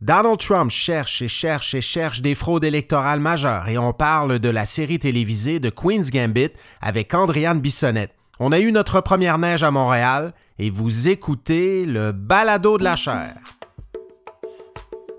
Donald Trump cherche et cherche et cherche des fraudes électorales majeures et on parle de la série télévisée de Queen's Gambit avec Andréane Bissonnette. On a eu notre première neige à Montréal et vous écoutez le balado de la chair.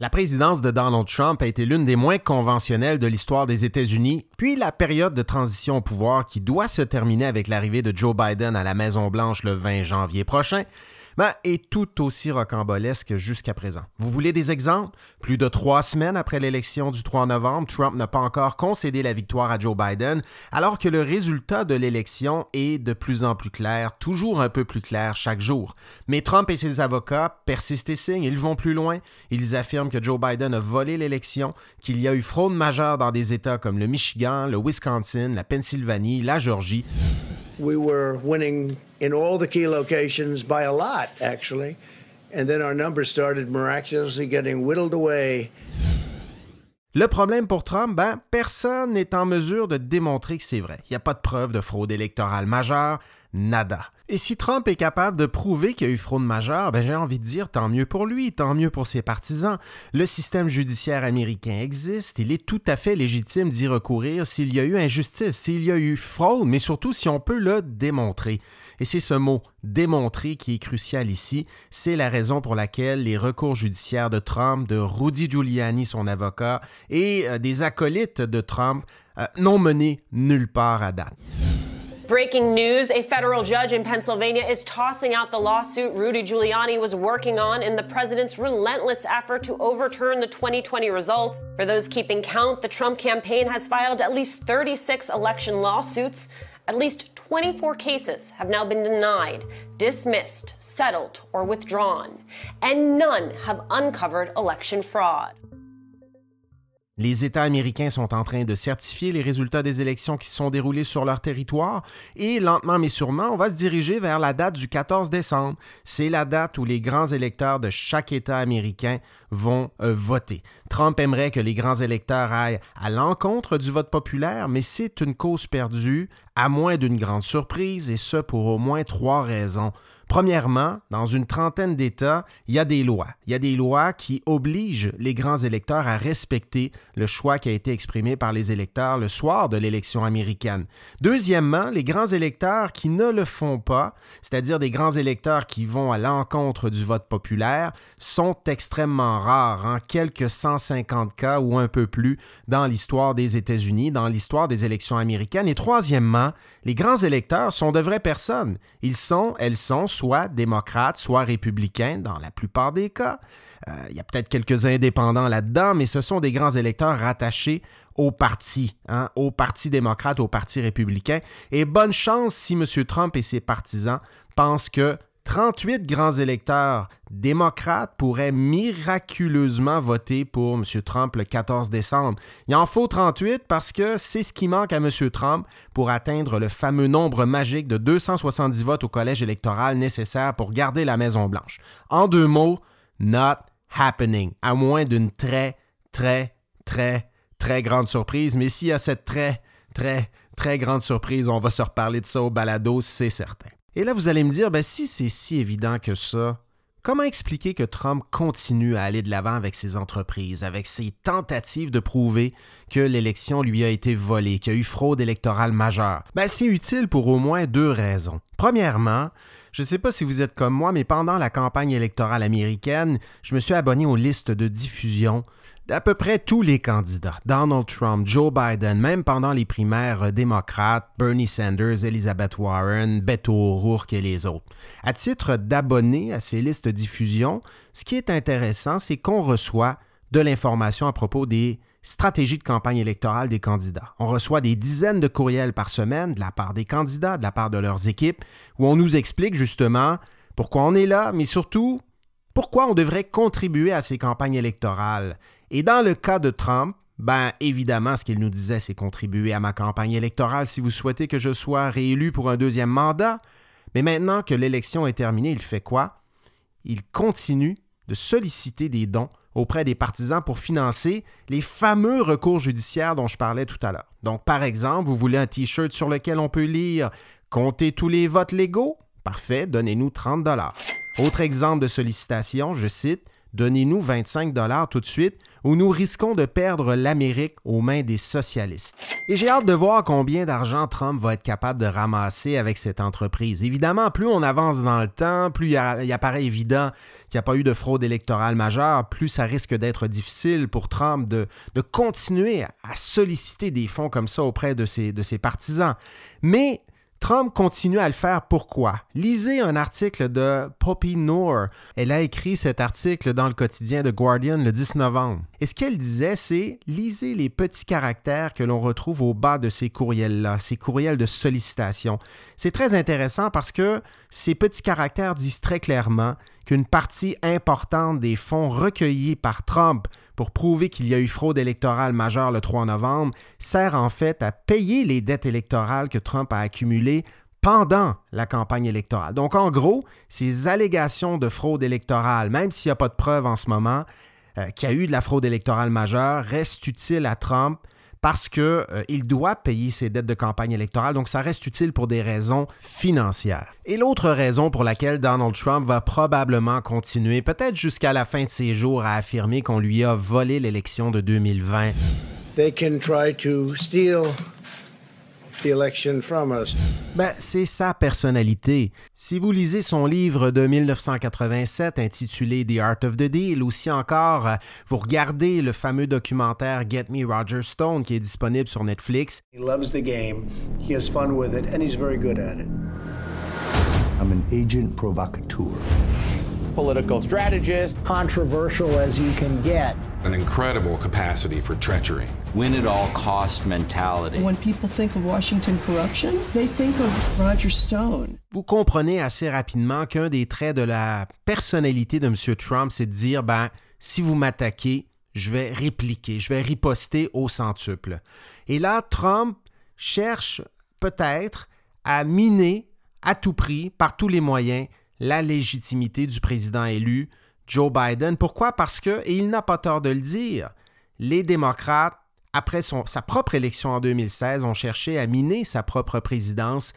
La présidence de Donald Trump a été l'une des moins conventionnelles de l'histoire des États-Unis, puis la période de transition au pouvoir qui doit se terminer avec l'arrivée de Joe Biden à la Maison-Blanche le 20 janvier prochain ben, est tout aussi rocambolesque jusqu'à présent. Vous voulez des exemples? Plus de trois semaines après l'élection du 3 novembre, Trump n'a pas encore concédé la victoire à Joe Biden, alors que le résultat de l'élection est de plus en plus clair, toujours un peu plus clair chaque jour. Mais Trump et ses avocats persistent et signent, ils vont plus loin. Ils affirment que Joe Biden a volé l'élection, qu'il y a eu fraude majeure dans des États comme le Michigan, le Wisconsin, la Pennsylvanie, la Georgie. We were winning in all the key locations by a lot, actually. And then our numbers started miraculously getting whittled away. Le problème pour Trump, ben, personne n'est en mesure de démontrer que c'est vrai. Il n'y a pas de preuve de fraude électorale majeure, nada. Et si Trump est capable de prouver qu'il y a eu fraude majeure, ben j'ai envie de dire tant mieux pour lui, tant mieux pour ses partisans. Le système judiciaire américain existe, il est tout à fait légitime d'y recourir s'il y a eu injustice, s'il y a eu fraude, mais surtout si on peut le démontrer. Et c'est ce mot démontrer qui est crucial ici. C'est la raison pour laquelle les recours judiciaires de Trump, de Rudy Giuliani, son avocat, et euh, des acolytes de Trump euh, n'ont mené nulle part à date. Breaking news a federal judge in Pennsylvania is tossing out the lawsuit Rudy Giuliani was working on in the president's relentless effort to overturn the 2020 results. For those keeping count, the Trump campaign has filed at least 36 election lawsuits. At least 24 cases have now been denied, dismissed, settled, or withdrawn, and none have uncovered election fraud. Les États américains sont en train de certifier les résultats des élections qui se sont déroulées sur leur territoire et lentement mais sûrement, on va se diriger vers la date du 14 décembre. C'est la date où les grands électeurs de chaque État américain vont euh, voter. Trump aimerait que les grands électeurs aillent à l'encontre du vote populaire, mais c'est une cause perdue, à moins d'une grande surprise, et ce pour au moins trois raisons. Premièrement, dans une trentaine d'États, il y a des lois. Il y a des lois qui obligent les grands électeurs à respecter le choix qui a été exprimé par les électeurs le soir de l'élection américaine. Deuxièmement, les grands électeurs qui ne le font pas, c'est-à-dire des grands électeurs qui vont à l'encontre du vote populaire, sont extrêmement rares, en quelques 150 cas ou un peu plus dans l'histoire des États-Unis, dans l'histoire des élections américaines. Et troisièmement, les grands électeurs sont de vraies personnes. Ils sont, elles sont soit démocrates, soit républicains dans la plupart des cas. Euh, il y a peut-être quelques indépendants là-dedans, mais ce sont des grands électeurs rattachés au parti, hein, au Parti démocrate, au Parti républicain. Et bonne chance si M. Trump et ses partisans pensent que 38 grands électeurs démocrates pourraient miraculeusement voter pour M. Trump le 14 décembre. Il en faut 38 parce que c'est ce qui manque à M. Trump pour atteindre le fameux nombre magique de 270 votes au collège électoral nécessaire pour garder la Maison-Blanche. En deux mots, not happening, à moins d'une très, très, très, très grande surprise. Mais s'il y a cette très, très, très grande surprise, on va se reparler de ça au balado, c'est certain. Et là, vous allez me dire, ben, si c'est si évident que ça, comment expliquer que Trump continue à aller de l'avant avec ses entreprises, avec ses tentatives de prouver que l'élection lui a été volée, qu'il y a eu fraude électorale majeure? Ben, c'est utile pour au moins deux raisons. Premièrement, je ne sais pas si vous êtes comme moi, mais pendant la campagne électorale américaine, je me suis abonné aux listes de diffusion d'à peu près tous les candidats, Donald Trump, Joe Biden, même pendant les primaires démocrates, Bernie Sanders, Elizabeth Warren, Beto O'Rourke et les autres. À titre d'abonné à ces listes de diffusion, ce qui est intéressant, c'est qu'on reçoit de l'information à propos des stratégies de campagne électorale des candidats. On reçoit des dizaines de courriels par semaine de la part des candidats, de la part de leurs équipes, où on nous explique justement pourquoi on est là, mais surtout pourquoi on devrait contribuer à ces campagnes électorales et dans le cas de Trump, Ben, évidemment, ce qu'il nous disait, c'est contribuer à ma campagne électorale si vous souhaitez que je sois réélu pour un deuxième mandat. Mais maintenant que l'élection est terminée, il fait quoi? Il continue de solliciter des dons auprès des partisans pour financer les fameux recours judiciaires dont je parlais tout à l'heure. Donc, par exemple, vous voulez un T-shirt sur lequel on peut lire Comptez tous les votes légaux? Parfait, donnez-nous 30 dollars. Autre exemple de sollicitation, je cite Donnez-nous 25 dollars tout de suite ou nous risquons de perdre l'Amérique aux mains des socialistes. Et j'ai hâte de voir combien d'argent Trump va être capable de ramasser avec cette entreprise. Évidemment, plus on avance dans le temps, plus il, apparaît évident qu'il n'y a pas eu de fraude électorale majeure, plus ça risque d'être difficile pour Trump de, continuer à solliciter des fonds comme ça auprès de ses, de ses partisans. Mais Trump continue à le faire pourquoi? Lisez un article de Poppy Noor. Elle a écrit cet article dans le quotidien de Guardian le 10 novembre. Et ce qu'elle disait, c'est lisez les petits caractères que l'on retrouve au bas de ces courriels-là, ces courriels de sollicitation. C'est très intéressant parce que ces petits caractères disent très clairement qu'une partie importante des fonds recueillis par Trump pour prouver qu'il y a eu fraude électorale majeure le 3 novembre sert en fait à payer les dettes électorales que Trump a accumulées pendant la campagne électorale. Donc en gros, ces allégations de fraude électorale, même s'il n'y a pas de preuves en ce moment euh, qu'il y a eu de la fraude électorale majeure, restent utiles à Trump parce qu'il euh, doit payer ses dettes de campagne électorale, donc ça reste utile pour des raisons financières. Et l'autre raison pour laquelle Donald Trump va probablement continuer, peut-être jusqu'à la fin de ses jours, à affirmer qu'on lui a volé l'élection de 2020. They can try to steal ben, c'est sa personnalité. Si vous lisez son livre de 1987 intitulé The Art of the Deal, ou si encore euh, vous regardez le fameux documentaire Get Me Roger Stone qui est disponible sur Netflix. He loves the game, he has fun with it, and he's very good at it. I'm an agent provocateur political strategist. Controversial as you can get. An incredible capacity for treachery. Win at all cost mentality. When people think of Washington corruption, they think of Roger Stone. Vous comprenez assez rapidement qu'un des traits de la personnalité de M. Trump, c'est de dire ben, si vous m'attaquez, je vais répliquer, je vais riposter au centuple. Et là, Trump cherche peut-être à miner à tout prix, par tous les moyens, la légitimité du président élu, Joe Biden. Pourquoi? Parce que, et il n'a pas tort de le dire, les démocrates, après sa propre élection en 2016, ont cherché à miner sa propre présidence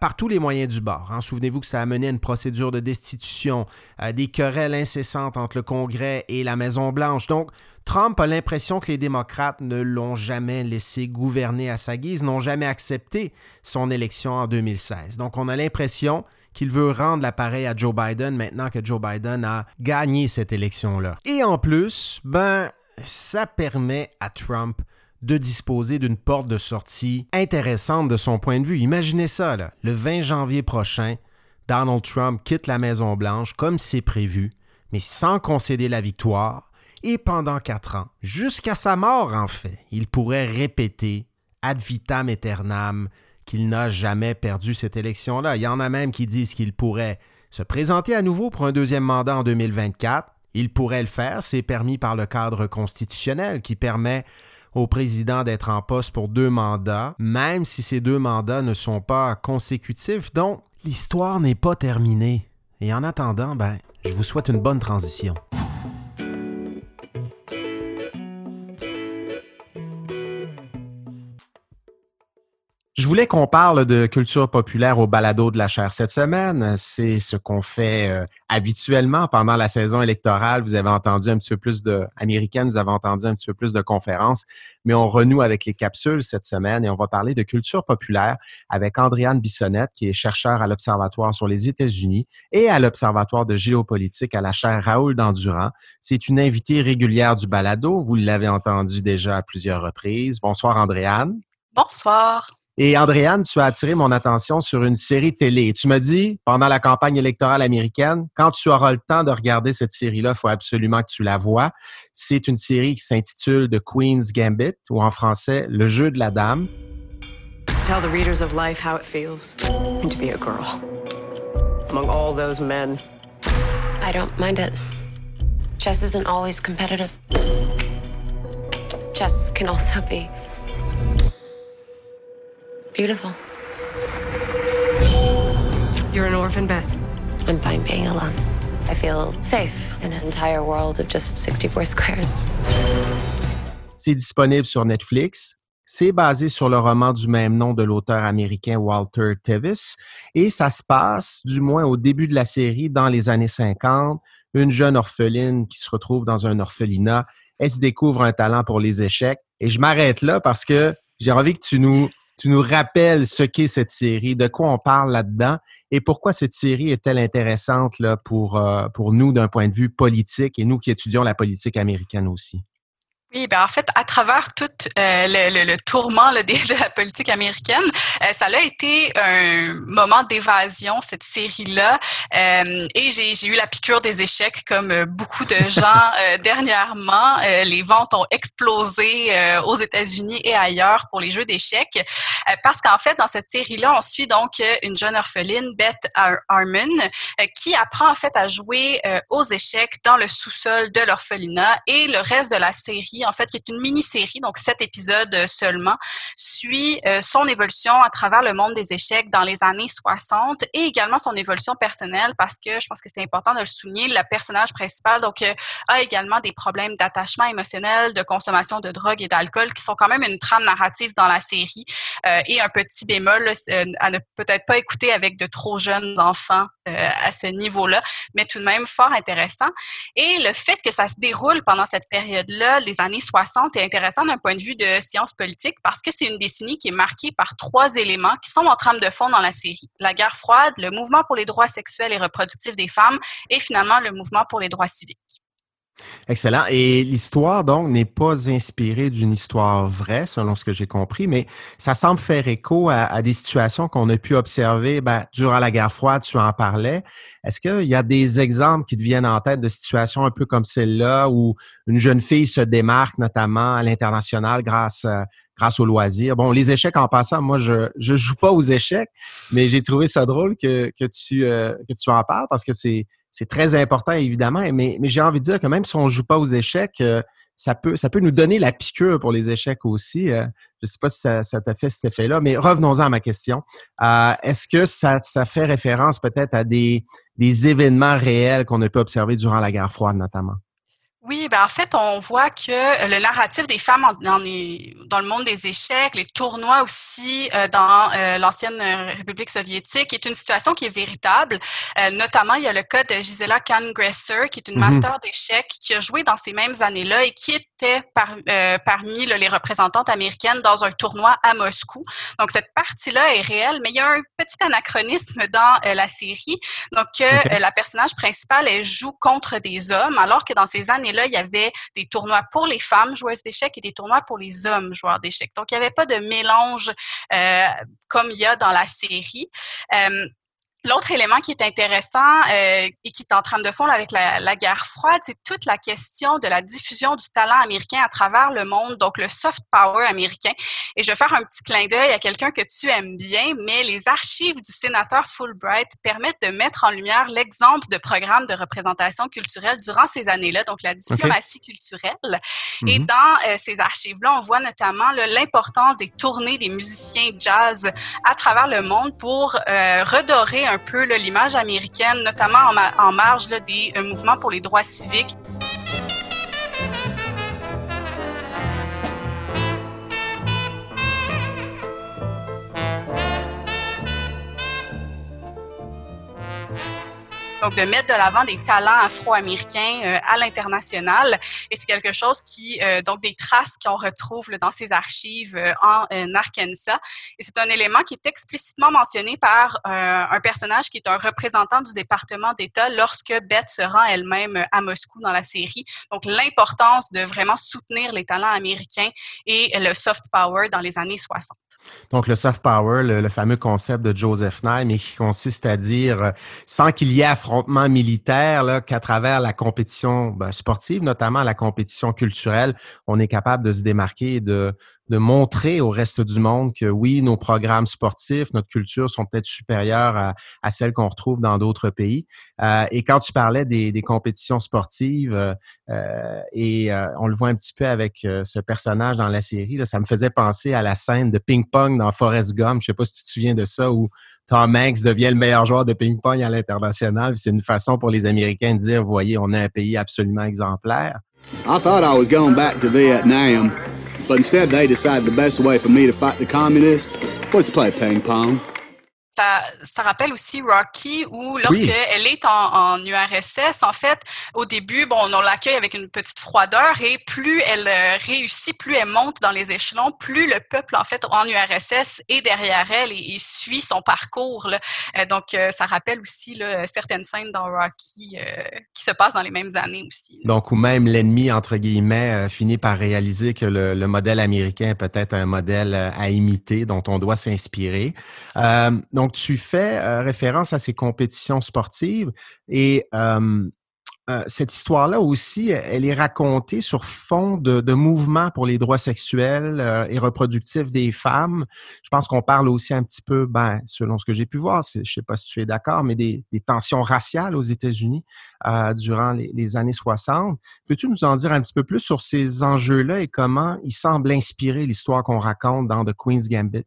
par tous les moyens du bord. Hein. Souvenez-vous que ça a mené à une procédure de destitution, des querelles incessantes entre le Congrès et la Maison-Blanche. Donc, Trump a l'impression que les démocrates ne l'ont jamais laissé gouverner à sa guise, n'ont jamais accepté son élection en 2016. Donc, on a l'impression qu'il veut rendre l'appareil à Joe Biden maintenant que Joe Biden a gagné cette élection-là. Et en plus, ben, ça permet à Trump de disposer d'une porte de sortie intéressante de son point de vue. Imaginez ça, le 20 janvier prochain, Donald Trump quitte la Maison-Blanche comme c'est prévu, mais sans concéder la victoire, et pendant quatre ans, jusqu'à sa mort en fait, il pourrait répéter ad vitam aeternam qu'il n'a jamais perdu cette élection-là. Il y en a même qui disent qu'il pourrait se présenter à nouveau pour un deuxième mandat en 2024. Il pourrait le faire, c'est permis par le cadre constitutionnel qui permet au président d'être en poste pour deux mandats, même si ces deux mandats ne sont pas consécutifs. Donc, l'histoire n'est pas terminée. Et en attendant, ben, je vous souhaite une bonne transition. Voulais qu'on parle de culture populaire au balado de la chaire cette semaine. C'est ce qu'on fait euh, habituellement pendant la saison électorale. Vous avez entendu un petit peu plus de américaines, vous avez entendu un petit peu plus de conférences, mais on renoue avec les capsules cette semaine et on va parler de culture populaire avec Andréane Bissonnette, qui est chercheur à l'Observatoire sur les États-Unis et à l'Observatoire de géopolitique à la chaire Raoul Dandurand. C'est une invitée régulière du balado. Vous l'avez entendu déjà à plusieurs reprises. Bonsoir, Andréane. Bonsoir. Et Andréane, tu as attiré mon attention sur une série télé. Tu m'as dit, pendant la campagne électorale américaine, quand tu auras le temps de regarder cette série-là, il faut absolument que tu la vois. C'est une série qui s'intitule The Queen's Gambit, ou en français, Le jeu de la dame. Tell the readers of life how it feels to be a girl among all those men. I don't mind it. Chess isn't always competitive. chess can also be beautiful. You're an orphan, Beth. I'm fine being alone. I feel safe in an entire world of just 64 squares. C'est disponible sur Netflix. C'est basé sur le roman du même nom de l'auteur américain Walter Tevis et ça se passe, du moins au début de la série, dans les années 50. Une jeune orpheline qui se retrouve dans un orphelinat, elle se découvre un talent pour les échecs. Et je m'arrête là parce que j'ai envie que tu nous, tu nous rappelles ce qu'est cette série, de quoi on parle là-dedans et pourquoi cette série est-elle intéressante là, pour, euh, pour nous d'un point de vue politique et nous qui étudions la politique américaine aussi? Oui, ben en fait, à travers tout euh, le, le, le, tourment là, de, de, la politique américaine, euh, ça a été un moment d'évasion, cette série-là. Euh, et j'ai eu la piqûre des échecs, comme beaucoup de gens euh, dernièrement. Euh, les ventes ont explosé aux États-Unis et ailleurs pour les jeux d'échecs. parce qu'en fait, dans cette série-là, on suit donc une jeune orpheline, Beth Ar Harmon, qui apprend en fait à jouer aux échecs dans le sous-sol de l'orphelinat. Et le reste de la série en fait, qui est une mini-série, donc sept épisodes euh, seulement, suit euh, son évolution à travers le monde des échecs dans les années 60 et également son évolution personnelle parce que je pense que c'est important de le souligner, le personnage principal donc euh, a également des problèmes d'attachement émotionnel, de consommation de drogue et d'alcool qui sont quand même une trame narrative dans la série et un petit bémol à ne peut-être pas écouter avec de trop jeunes enfants à ce niveau-là, mais tout de même fort intéressant. Et le fait que ça se déroule pendant cette période-là, les années 60 est intéressant d'un point de vue de sciences politiques parce que c'est une décennie qui est marquée par trois éléments qui sont en trame de fond dans la série. La guerre froide, le mouvement pour les droits sexuels et reproductifs des femmes et finalement le mouvement pour les droits civiques. Excellent. Et l'histoire, donc, n'est pas inspirée d'une histoire vraie, selon ce que j'ai compris, mais ça semble faire écho à, des situations qu'on a pu observer ben, durant la guerre froide, tu en parlais. Est-ce qu'il y a des exemples qui te viennent en tête de situations un peu comme celle-là où une jeune fille se démarque, notamment à l'international, grâce, grâce au loisir? Bon, les échecs en passant, moi, je ne joue pas aux échecs, mais j'ai trouvé ça drôle que, que, tu, euh, que tu en parles parce que c'est c'est très important, évidemment, mais, mais j'ai envie de dire que même si on ne joue pas aux échecs, euh, ça, peut, ça peut nous donner la piqûre pour les échecs aussi. Euh, je ne sais pas si ça, ça t'a fait cet effet-là, mais revenons-en à ma question. Euh, Est-ce que ça, fait référence peut-être à des, des événements réels qu'on a pu observer durant la guerre froide, notamment? Oui, ben en fait, on voit que le narratif des femmes en, dans, les, dans, le monde des échecs, les tournois aussi euh, dans euh, l'ancienne République soviétique, est une situation qui est véritable. Euh, notamment, il y a le cas de Gisela Kahn-Gresser, qui est une mm -hmm. master d'échecs, qui a joué dans ces mêmes années-là et qui par, euh, parmi là, les représentantes américaines dans un tournoi à Moscou. Donc, cette partie-là est réelle, mais il y a un petit anachronisme dans euh, la série. Donc, okay. la personnage principale, elle joue contre des hommes, alors que dans ces années là, il y avait des tournois pour les femmes joueuses d'échecs et des tournois pour les hommes joueurs d'échecs. Donc, il n'y avait pas de mélange euh, comme il y a dans la série. L'autre élément qui est intéressant euh, et qui est en train de fond avec la, la guerre froide, c'est toute la question de la diffusion du talent américain à travers le monde, donc le soft power américain. Et je vais faire un petit clin d'œil à quelqu'un que tu aimes bien, mais les archives du sénateur Fulbright permettent de mettre en lumière l'exemple de programmes de représentation culturelle durant ces années-là, donc la diplomatie okay. culturelle. Mm -hmm. Et dans euh, ces archives-là, on voit notamment l'importance des tournées des musiciens jazz à travers le monde pour euh, redorer un peu l'image américaine, notamment en marge là, des euh, mouvements pour les droits civiques. Donc de mettre de l'avant des talents afro-américains euh, à l'international. Et c'est quelque chose qui, euh, donc des traces qu'on retrouve dans ces archives euh, en Arkansas. Et c'est un élément qui est explicitement mentionné par un personnage qui est un représentant du département d'État lorsque Beth se rend elle-même à Moscou dans la série. Donc l'importance de vraiment soutenir les talents américains et le soft power dans les années 60. Donc le soft power, le, le fameux concept de Joseph Nye, mais qui consiste à dire sans qu'il y ait affrontement militaire, qu'à travers la compétition ben, sportive, notamment la compétition culturelle, on est capable de se démarquer et de, de montrer au reste du monde que oui, nos programmes sportifs, notre culture sont peut-être supérieures à, à celles qu'on retrouve dans d'autres pays. Euh, et quand tu parlais des, des compétitions sportives, euh, euh et euh, on le voit un petit peu avec ce personnage dans la série, là, ça me faisait penser à la scène de ping-pong dans Forrest Gump. Je sais pas si tu te souviens de ça, où Tom Hanks devient le meilleur joueur de ping-pong à l'international. C'est une façon pour les Américains de dire, voyez, on est un pays absolument exemplaire. I thought I was going back to Vietnam, but instead they decided the best way for me to fight the communists was to play ping pong. Ça, ça, rappelle aussi Rocky où lorsqu'elle oui. est en, en, URSS, en fait, au début, bon, on l'accueille avec une petite froideur et plus elle euh, réussit, plus elle monte dans les échelons, plus le peuple, en fait, en URSS est derrière elle et, et suit son parcours. Là. Euh, donc, euh, ça rappelle aussi là, certaines scènes dans Rocky euh, qui se passent dans les mêmes années aussi. Là. Donc, ou même l'ennemi, entre guillemets, euh, finit par réaliser que le, le modèle américain peut être un modèle à imiter, dont on doit s'inspirer. donc, donc, tu fais euh, référence à ces compétitions sportives et euh, cette histoire-là aussi, elle est racontée sur fond de, de mouvements pour les droits sexuels euh, et reproductifs des femmes. Je pense qu'on parle aussi un petit peu, ben, selon ce que j'ai pu voir, je ne sais pas si tu es d'accord, mais des, tensions raciales aux États-Unis durant les, les, années 60. Peux-tu nous en dire un petit peu plus sur ces enjeux-là et comment ils semblent inspirer l'histoire qu'on raconte dans The Queen's Gambit?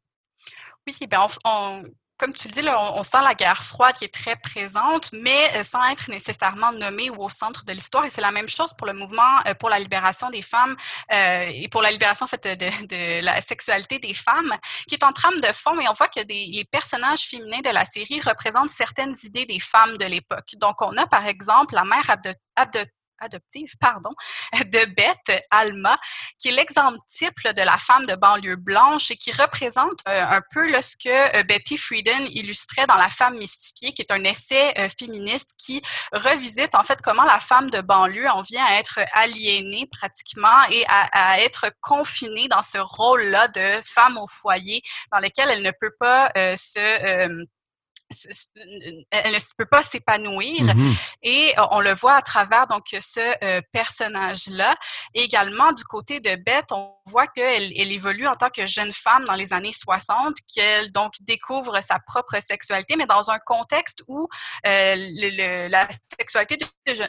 Oui, ben on, on comme tu le dis, on, on, sent la guerre froide qui est très présente, mais euh, sans être nécessairement nommée ou au centre de l'histoire. Et c'est la même chose pour le mouvement euh, pour la libération des femmes euh, et pour la libération de, la sexualité des femmes, qui est en trame de fond. Et on voit que les personnages féminins de la série représentent certaines idées des femmes de l'époque. Donc, on a par exemple la mère adoptive adoptive, pardon, de Beth Alma, qui est l'exemple type de la femme de banlieue blanche et qui représente euh, un peu ce que euh, Betty Friedan illustrait dans La femme mystifiée, qui est un essai euh, féministe qui revisite en fait comment la femme de banlieue en vient à être aliénée pratiquement et à, être confinée dans ce rôle-là de femme au foyer dans lequel elle ne peut pas euh, se elle ne peut pas s'épanouir mm-hmm. et on le voit à travers donc ce euh, personnage là également du côté de Beth on voit qu'elle elle évolue en tant que jeune femme dans les années 60 qu'elle donc découvre sa propre sexualité mais dans un contexte où euh, le, le, la sexualité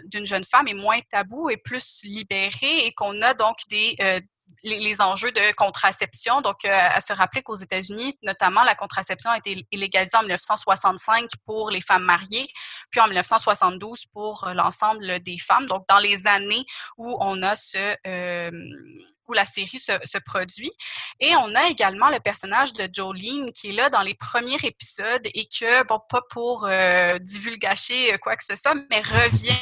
d'une jeune femme est moins tabou et plus libérée et qu'on a donc des euh, les, enjeux de contraception. Donc, euh, à se rappeler qu'aux États-Unis, notamment, la contraception a été illégalisée en 1965 pour les femmes mariées, puis en 1972 pour l'ensemble des femmes. Donc, dans les années où on a ce, euh, où la série se, se, produit. Et on a également le personnage de Jolene qui est là dans les premiers épisodes et que, bon, pas pour euh, divulgacher quoi que ce soit, mais revient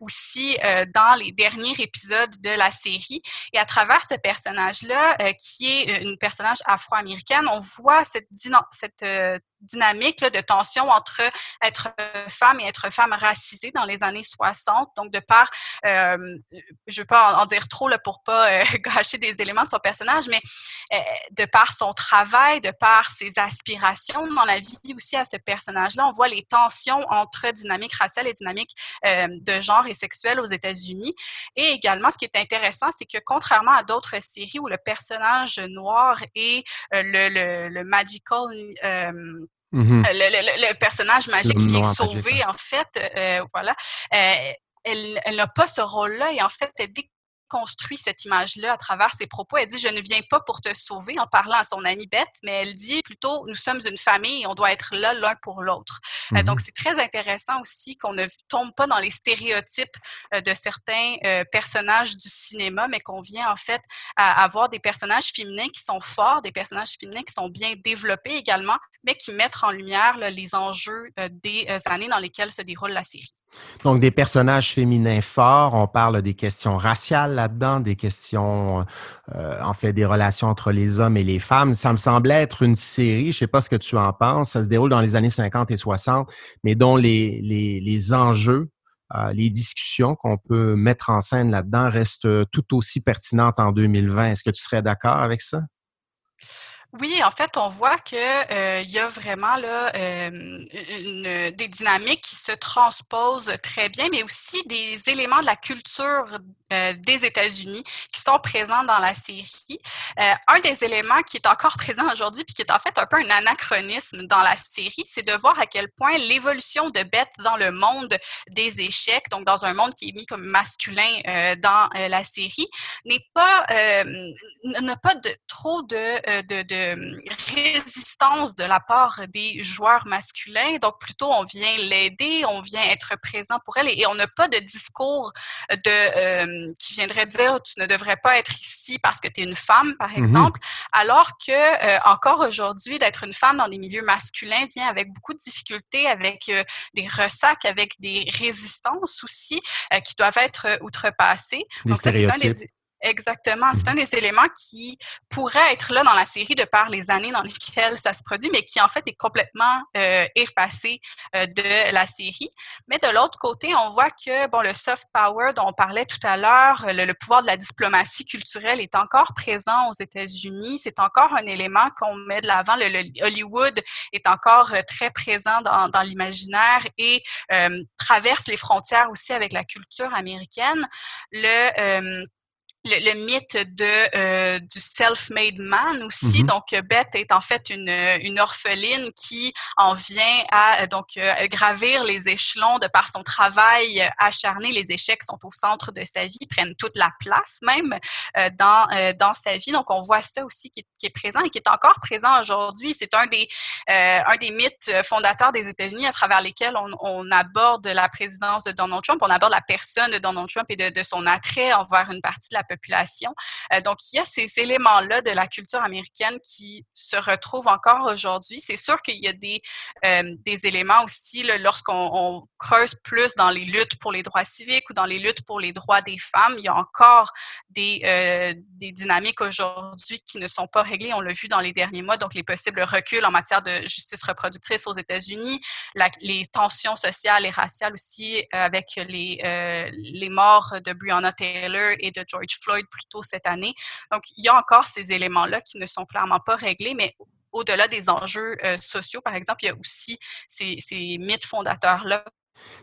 aussi euh, dans les derniers épisodes de la série. Et à travers ce personnage-là, euh, qui est une personnage afro-américaine, on voit cette, cette euh, dynamique là, de tension entre être femme et être femme racisée dans les années 60. Donc, de par, euh, je ne veux pas en, dire trop là, pour pas euh, gâcher des éléments de son personnage, mais euh, de par son travail, de par ses aspirations dans la vie aussi à ce personnage-là, on voit les tensions entre dynamique raciale et dynamique euh, de genre et sexuelle aux États-Unis. Et également, ce qui est intéressant, c'est que contrairement à d'autres séries où le personnage noir est le, le, le, magical Mm -hmm. le, le, le, personnage magique qui est sauvé, magique. en fait, euh, voilà, euh, elle, n'a pas ce rôle-là et en fait, elle déconstruit cette image-là à travers ses propos. Elle dit Je ne viens pas pour te sauver en parlant à son amie Beth, mais elle dit plutôt Nous sommes une famille et on doit être là l'un pour l'autre. Mm -hmm. euh, donc, c'est très intéressant aussi qu'on ne tombe pas dans les stéréotypes de certains personnages du cinéma, mais qu'on vient en fait à avoir des personnages féminins qui sont forts, des personnages féminins qui sont bien développés également, mais qui mettent en lumière les enjeux euh, des euh, années dans lesquelles se déroule la série. Donc, des personnages féminins forts, on parle des questions raciales là-dedans, des questions, euh, en fait, des relations entre les hommes et les femmes. Ça me semblait être une série, je ne sais pas ce que tu en penses, ça se déroule dans les années 50 et 60, mais dont les, les, les enjeux les discussions qu'on peut mettre en scène là-dedans restent tout aussi pertinentes en 2020. Est-ce que tu serais d'accord avec ça? Oui, en fait, on voit qu'il euh, y a vraiment là, une, des dynamiques qui se transposent très bien, mais aussi des éléments de la culture euh, des États-Unis qui sont présents dans la série. Euh, un des éléments qui est encore présent aujourd'hui, puis qui est en fait un peu un anachronisme dans la série, c'est de voir à quel point l'évolution de Beth dans le monde des échecs, donc dans un monde qui est mis comme masculin dans la série, n'est pas n'a pas de trop de, de, de résistance de la part des joueurs masculins. Donc, plutôt, on vient l'aider, on vient être présent pour elle et, on n'a pas de discours de, euh, qui viendrait dire tu ne devrais pas être ici parce que tu es une femme, par mmh exemple. Alors que, euh, encore aujourd'hui, d'être une femme dans des milieux masculins vient avec beaucoup de difficultés, avec euh, des ressacs, avec des résistances aussi qui doivent être outrepassées. Donc, ça, c'est un des Exactement. C'est un des éléments qui pourrait être là dans la série de par les années dans lesquelles ça se produit, mais qui en fait est complètement euh, effacé euh, de la série. Mais de l'autre côté, on voit que bon, le soft power dont on parlait tout à l'heure, le, pouvoir de la diplomatie culturelle est encore présent aux États-Unis. C'est encore un élément qu'on met de l'avant. Le, Hollywood est encore euh, très présent dans, l'imaginaire et traverse les frontières aussi avec la culture américaine. Le le, mythe de euh, du self-made man aussi. Mm-hmm. Donc Beth est en fait une, une orpheline qui en vient à donc euh, gravir les échelons de par son travail acharné. Les échecs sont au centre de sa vie, prennent toute la place même euh, dans dans sa vie. Donc on voit ça aussi qui, qui, est présent et qui est encore présent aujourd'hui. C'est un des un des mythes fondateurs des États-Unis à travers lesquels on, on, aborde la présidence de Donald Trump, on aborde la personne de Donald Trump et de, de son attrait envers une partie de la Euh, donc, il y a ces éléments-là de la culture américaine qui se retrouvent encore aujourd'hui. C'est sûr qu'il y a des, euh, des éléments aussi lorsqu'on creuse plus dans les luttes pour les droits civiques ou dans les luttes pour les droits des femmes. Il y a encore des, euh, des dynamiques aujourd'hui qui ne sont pas réglées. On l'a vu dans les derniers mois, donc les possibles reculs en matière de justice reproductrice aux États-Unis, les tensions sociales et raciales aussi avec les, les morts de Breonna Taylor et de George Floyd plus tôt cette année. Donc, il y a encore ces éléments-là qui ne sont clairement pas réglés, mais au-delà des enjeux euh, sociaux, par exemple, il y a aussi ces, mythes fondateurs-là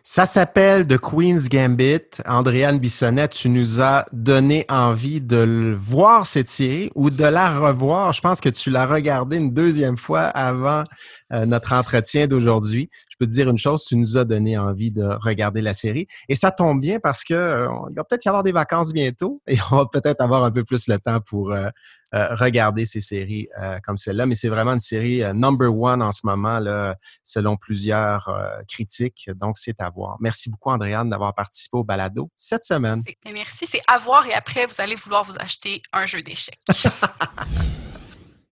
ça s'appelle The Queen's Gambit. Andréane Bissonnette, tu nous as donné envie de voir cette série ou de la revoir. Je pense que tu l'as regardée une deuxième fois avant euh, notre entretien d'aujourd'hui. Je peux te dire une chose, tu nous as donné envie de regarder la série. Et ça tombe bien parce que euh, il va peut-être y avoir des vacances bientôt et on va peut-être avoir un peu plus le temps pour euh, regarder ces séries comme celle-là. Mais c'est vraiment une série number one en ce moment, là, selon plusieurs critiques. Donc, c'est à voir. Merci beaucoup, Andréane, d'avoir participé au balado cette semaine. Merci. C'est à voir et après, vous allez vouloir vous acheter un jeu d'échecs.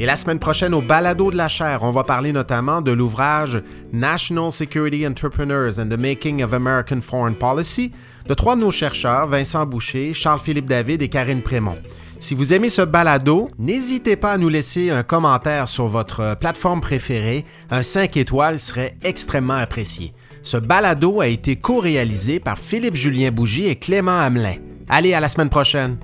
Et la semaine prochaine, au Balado de la chaire, on va parler notamment de l'ouvrage National Security Entrepreneurs and the Making of American Foreign Policy de trois de nos chercheurs, Vincent Boucher, Charles-Philippe David et Karine Prémont. Si vous aimez ce balado, n'hésitez pas à nous laisser un commentaire sur votre plateforme préférée. Un 5 étoiles serait extrêmement apprécié. Ce balado a été co-réalisé par Philippe Julien Bougie et Clément Hamelin. Allez, à la semaine prochaine!